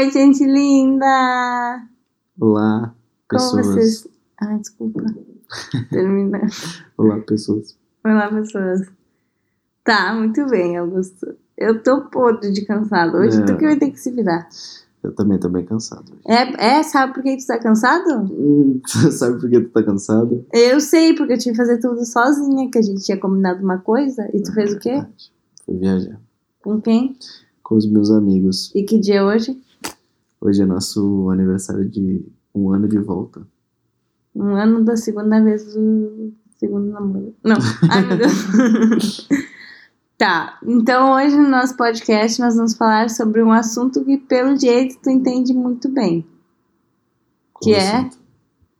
Oi, gente linda! Olá, Como pessoas. vocês. Ah, desculpa. Termina. Olá, pessoas. Olá, pessoas. Tá, muito bem, Augusto. Eu tô podre de cansado. Hoje É. tu que vai ter que se virar. Eu também tô bem cansado. É, é sabe por que tu tá cansado? Hum, Sabe por que tu tá cansado? Eu sei, porque eu tive que fazer tudo sozinha, que a gente tinha combinado uma coisa. E tu fez o quê? Verdade. Fui viajar Com quem? com os meus amigos. E que dia é hoje? Hoje é nosso aniversário de um ano de volta. Um ano da segunda vez do segundo namoro. Não. Ai, meu Deus. tá. Então hoje no nosso podcast nós vamos falar sobre um assunto que, pelo jeito, tu entende muito bem. Que é?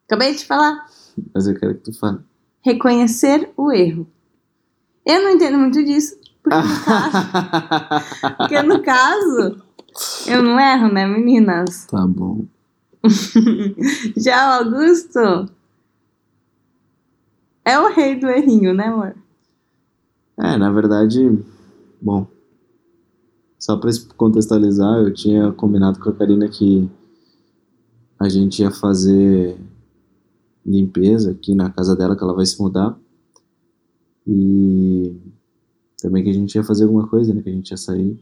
Acabei de falar. Mas eu quero que tu fale. Reconhecer o erro. Eu não entendo muito disso. Porque no caso, porque no caso eu não erro, né, meninas? tá bom. Já o Augusto é o rei do errinho, né, amor? É, na verdade, bom. Só pra contextualizar, eu tinha combinado com a Karina que a gente ia fazer limpeza aqui na casa dela, que ela vai se mudar. E também que a gente ia fazer alguma coisa, né? Que a gente ia sair.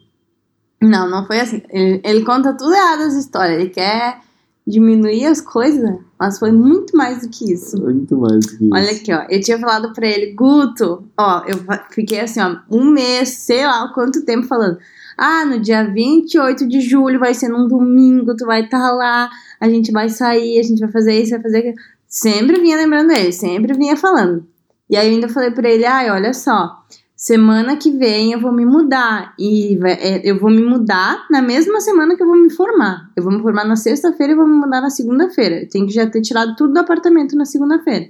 Não, não foi assim. Ele, ele conta tudo errado as histórias. Ele quer diminuir as coisas, mas foi muito mais do que isso. Muito mais do que isso. Olha aqui, ó. Eu tinha falado pra ele, Guto, ó, eu fiquei assim, ó, um mês, sei lá quanto tempo falando. Ah, no dia 28 de julho vai ser num domingo, tu vai estar lá, a gente vai sair, a gente vai fazer isso, vai fazer aquilo. Sempre vinha lembrando ele, sempre vinha falando. E aí eu ainda falei pra ele, ai, olha só, semana que vem eu vou me mudar. E é, eu vou me mudar na mesma semana que eu vou me formar. Eu vou me formar na sexta-feira e vou me mudar na segunda-feira. Eu tenho que já ter tirado tudo do apartamento na segunda-feira.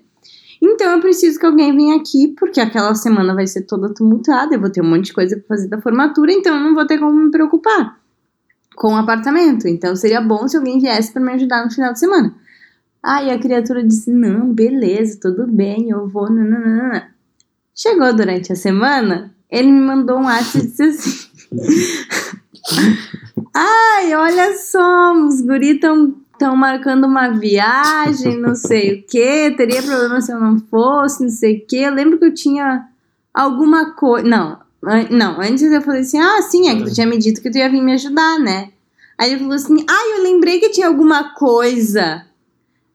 Então eu preciso que alguém venha aqui, porque aquela semana vai ser toda tumultuada, eu vou ter um monte de coisa pra fazer da formatura, então eu não vou ter como me preocupar com o apartamento. Então seria bom se alguém viesse pra me ajudar no final de semana. Aí a criatura disse: Não, beleza, tudo bem, eu vou. Nananana. Chegou durante a semana, ele me mandou um WhatsApp e disse assim: Ai, olha só, os guris estão marcando uma viagem, não sei o que, teria problema se eu não fosse, não sei o que. Eu lembro que eu tinha alguma coisa. Não, não, antes eu falei assim: ah, sim, é que tu tinha me dito que tu ia vir me ajudar, né? Aí ele falou assim: ah, eu lembrei que tinha alguma coisa.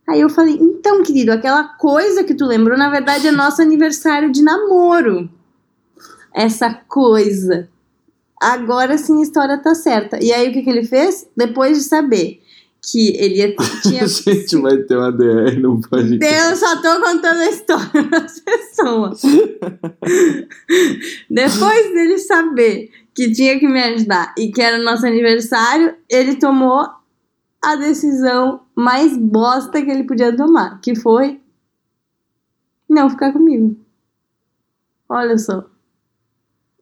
Aí eu falei: então, querido, aquela coisa que tu lembrou, na verdade, é nosso aniversário de namoro. Essa coisa. Agora sim a história tá certa. E aí o que, que ele fez? Depois de saber que ele ia, tinha a gente vai ter uma DR no podcast. eu só tô contando a história das pessoas. Depois dele saber que tinha que me ajudar e que era nosso aniversário, ele tomou a decisão mais bosta que ele podia tomar, que foi não ficar comigo. Olha só.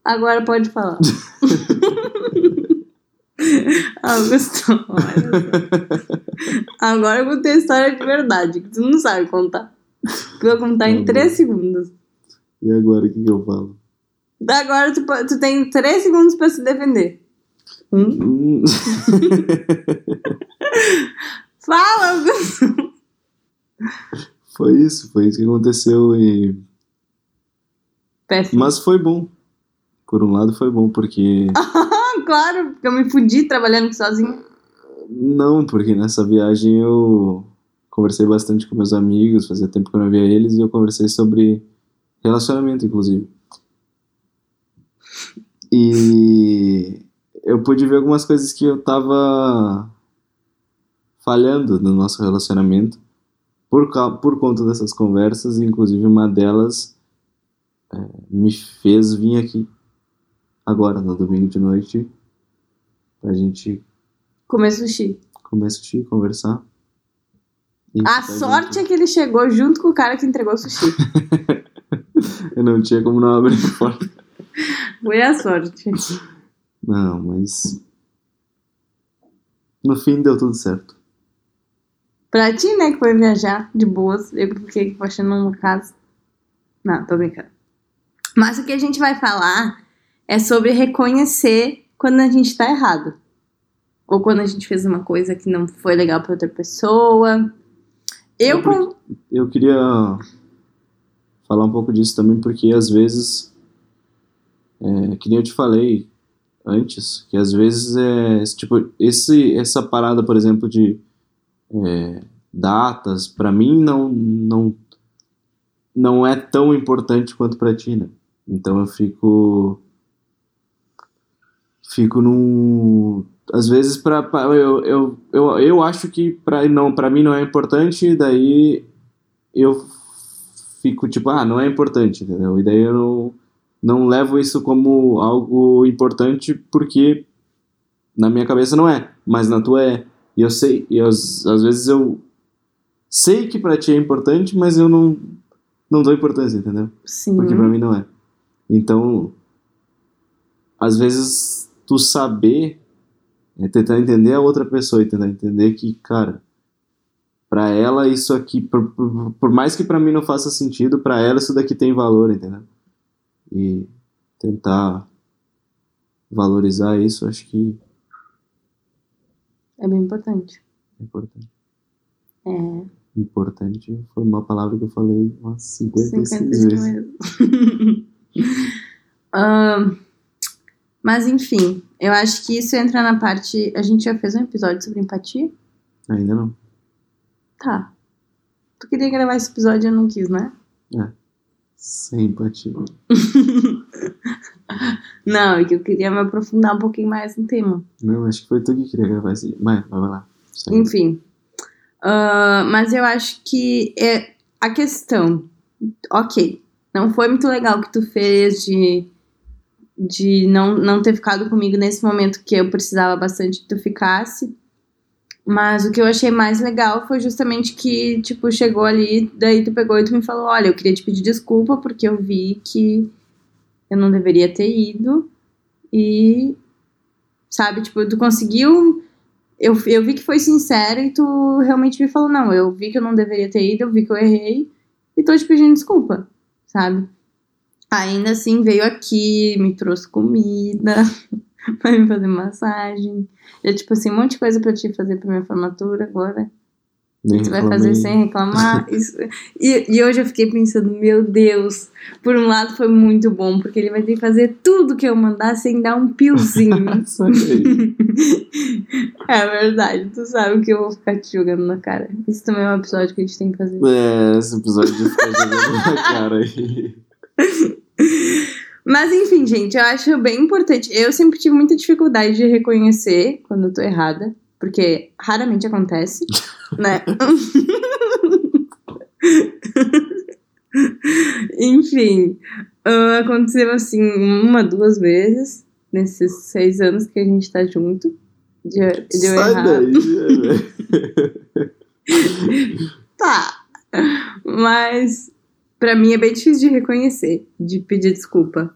Agora pode falar. Augusto, olha só. Agora eu vou ter a história de verdade, que tu não sabe contar. Eu vou contar em Tá 3 segundos. E agora, o que, que eu falo? Agora tu, tu tem 3 segundos pra se defender. Um. Hum. Fala, Augusto! foi isso, foi isso que aconteceu e... Péssimo. Mas foi bom. Por um lado foi bom, porque... Claro, porque eu me fudi trabalhando sozinho. Não, porque nessa viagem eu conversei bastante com meus amigos, fazia tempo que eu não via eles, e eu conversei sobre relacionamento, inclusive. E eu pude ver algumas coisas que eu tava falhando no nosso relacionamento por, por conta dessas conversas, inclusive uma delas é, me fez vir aqui agora, no domingo de noite, pra gente Comer sushi. comer sushi, conversar. E A sorte é junto. que ele chegou junto com o cara que entregou o sushi. Eu não tinha como não abrir a porta. Foi a sorte. Não, mas. No fim deu tudo certo. Pra ti, né, que foi viajar de boas, eu fiquei achando uma casa. Não, tô brincando. Mas o que a gente vai falar é sobre reconhecer quando a gente tá errado. Ou quando a gente fez uma coisa que não foi legal pra outra pessoa. Eu, com- Eu queria falar um pouco disso também, porque às vezes, é, que nem eu te falei antes, que às vezes é tipo esse essa parada, por exemplo, de é, datas, pra mim não não não é tão importante quanto pra ti, né? Então eu fico fico num às vezes para eu, eu, eu, eu acho que para não para mim não é importante daí eu fico tipo ah não é importante entendeu e daí eu não, não levo isso como algo importante porque na minha cabeça não é mas na tua é e eu sei e às, às vezes eu sei que pra ti é importante mas eu não não dou importância entendeu sim. porque pra mim não é. Então, às vezes, tu saber é tentar entender a outra pessoa e tentar entender que, cara, pra ela isso aqui, por, por, por mais que pra mim não faça sentido, pra ela isso daqui tem valor, entendeu? E tentar valorizar isso, acho que É bem importante. é importante. É. Importante foi uma palavra que eu falei umas 56 55 vezes. mas enfim, eu acho que isso entra na parte. A gente já fez um episódio sobre empatia? Ainda não. Tá. Tu queria gravar esse episódio e eu não quis, né? Sem empatia. Não, é que eu queria me aprofundar um pouquinho mais no tema. Não, acho que foi tu que queria gravar esse. Vai, vai lá. Segue. Enfim. Ah, mas eu acho que é a questão. Ok, não foi muito legal o que tu fez de, de não, não ter ficado comigo nesse momento que eu precisava bastante que tu ficasse. Mas o que eu achei mais legal foi justamente que, tipo, chegou ali, daí tu pegou e tu me falou, olha, eu queria te pedir desculpa porque eu vi que eu não deveria ter ido. E, sabe, tipo, tu conseguiu eu, eu vi que foi sincero e tu realmente me falou, não, eu vi que eu não deveria ter ido, eu vi que eu errei e tô te pedindo desculpa, sabe? Ainda assim veio aqui, me trouxe comida pra me fazer massagem. Eu, tipo assim, um monte de coisa pra te fazer pra minha formatura agora. Nem Você vai fazer sem reclamar. Isso- E, e hoje eu fiquei pensando, meu Deus, por um lado foi muito bom, porque ele vai ter que fazer tudo que eu mandar sem dar um piozinho. É verdade, tu sabe que eu vou ficar te jogando na cara. Isso também é um episódio que a gente tem que fazer. É, esse episódio de ficar jogando na cara aí. Mas enfim, gente, eu acho bem importante. Eu sempre tive muita dificuldade de reconhecer quando eu tô errada, porque raramente acontece, né? enfim, ah, aconteceu assim uma, duas vezes nesses seis anos que a gente tá junto. De, de eu Sai errar. daí, velho. Tá. Mas pra mim é bem difícil de reconhecer, de pedir desculpa.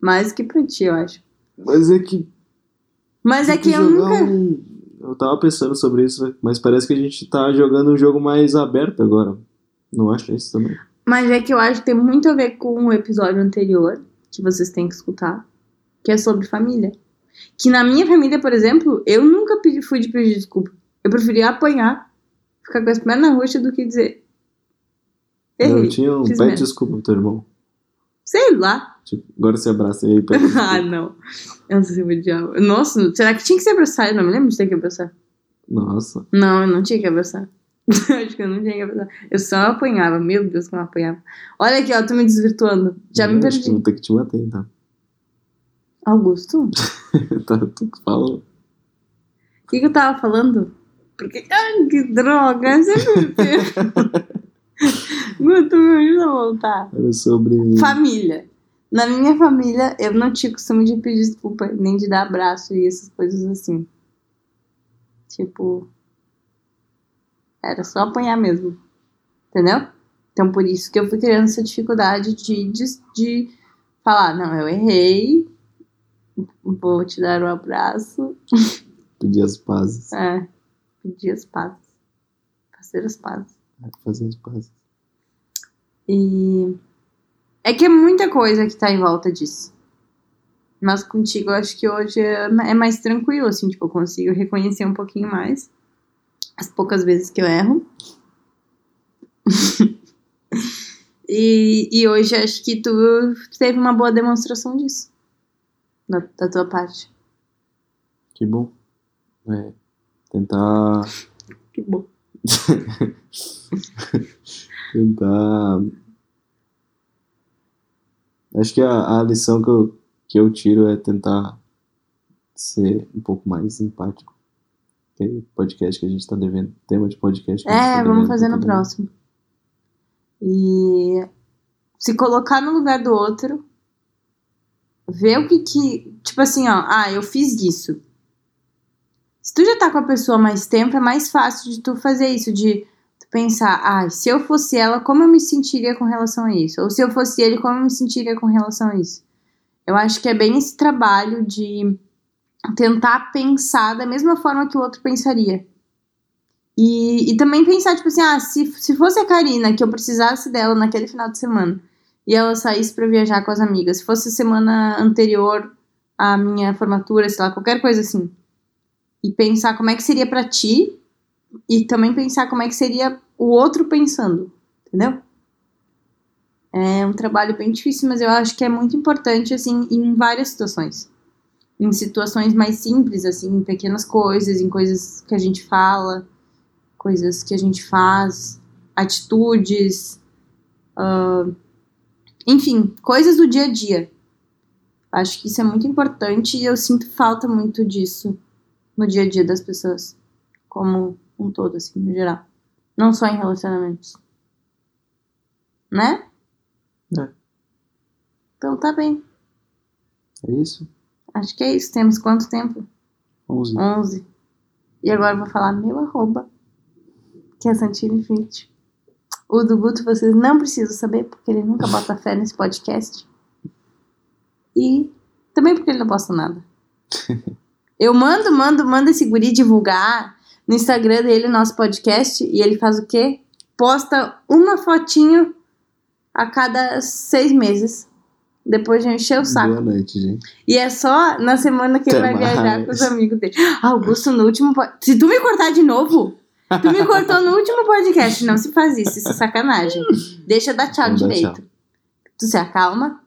Mais que pra ti, eu acho. Mas é que. Mas é tem que eu nunca. um- Eu tava pensando sobre isso, mas parece que a gente tá jogando um jogo mais aberto agora. Não acha isso também? Mas é que eu acho que tem muito a ver com o episódio anterior, que vocês têm que escutar, que é sobre família. Que na minha família, por exemplo, eu nunca pedi, fui de pedir desculpa. Eu preferia apanhar, ficar com as pernas roxas do que dizer. Não Errei. tinha um. fiz Pede merda. desculpa pro teu irmão. Sei lá. Tipo, agora se abraça aí e pede ah, não. Eu não sei o diabo. Nossa, será que tinha que se abraçar? Eu não me lembro de ter que abraçar. Nossa. Não, eu não tinha que abraçar. Acho que eu não tinha que abraçar. Eu só apanhava. Meu Deus, como eu apanhava. Olha aqui, ó, tô me desvirtuando. Já me Eu Acho que perdi. vou ter que te bater, então. Augusto? tá, tu que fala. O que, que eu tava falando? Porque. Ai, que droga! Você me perco. Guto, me ajuda a voltar. Era sobre. Família. Na minha família, eu não tinha costume de pedir desculpa, nem de dar abraço e essas coisas assim. Tipo. Era só apanhar mesmo. Entendeu? Então, por isso que eu fui criando essa dificuldade de, de, de falar: não, eu errei, vou te dar um abraço. Pedir as pazes. É, pedir as pazes. Fazer as pazes. Fazer as pazes. E é que é muita coisa que tá em volta disso. Mas contigo, eu acho que hoje é é mais tranquilo, assim, tipo, eu consigo reconhecer um pouquinho mais as poucas vezes que eu erro. e, e hoje acho que tu teve uma boa demonstração disso. Da, da tua parte. Que bom. É, tentar. Que bom. tentar. Acho que a, a lição que eu, que eu tiro é tentar ser um pouco mais empático. Aquele podcast que a gente tá devendo. Tema de podcast que a gente É, tá vamos devendo fazer pra no próximo. E se colocar no lugar do outro, ver o que que. Tipo assim, ó, ah, eu fiz isso. Se tu já tá com a pessoa mais tempo, é mais fácil de tu fazer isso, de pensar, ah, se eu fosse ela, como eu me sentiria com relação a isso? Ou se eu fosse ele, como eu me sentiria com relação a isso? Eu acho que é bem esse trabalho de tentar pensar da mesma forma que o outro pensaria. E, e também pensar, tipo assim, ah, se, se fosse a Karina, que eu precisasse dela naquele final de semana, e ela saísse pra viajar com as amigas, se fosse semana anterior à minha formatura, sei lá, qualquer coisa assim. E pensar como é que seria pra ti, e também pensar como é que seria o outro pensando, entendeu? É um trabalho bem difícil, mas eu acho que é muito importante, assim, em várias situações. Em situações mais simples, assim, em pequenas coisas, em coisas que a gente fala, coisas que a gente faz, atitudes, ah, enfim, coisas do dia a dia. Acho que isso é muito importante e eu sinto falta muito disso no dia a dia das pessoas, como um todo, assim, no geral. Não só em relacionamentos. Né? É. Então tá bem. É isso? Acho que é isso. Temos quanto tempo? 11. 11. E agora eu vou falar meu arroba, que é Santino Infinity. O do Guto vocês não precisam saber, porque ele nunca bota fé nesse podcast. E também porque ele não posta nada. Eu mando, mando, mando esse guri divulgar no Instagram dele nosso podcast e ele faz o quê? Posta uma fotinho a cada seis meses. Depois de encher o saco. Boa noite, gente. E é só na semana que ele Até vai viajar com os mais. amigos dele. Ah, Augusto, no último. Se tu me cortar de novo, tu me cortou no último podcast. Não se faz isso, isso é sacanagem. Deixa eu dar tchau Vamos dar direito. Tu se acalma.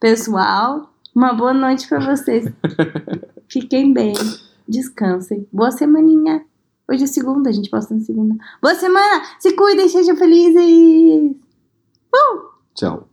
Pessoal, uma boa noite pra vocês. Fiquem bem. Descansem. Boa semaninha. Hoje é segunda, a gente posta na segunda. Boa semana! Se cuidem, sejam felizes! Tchau.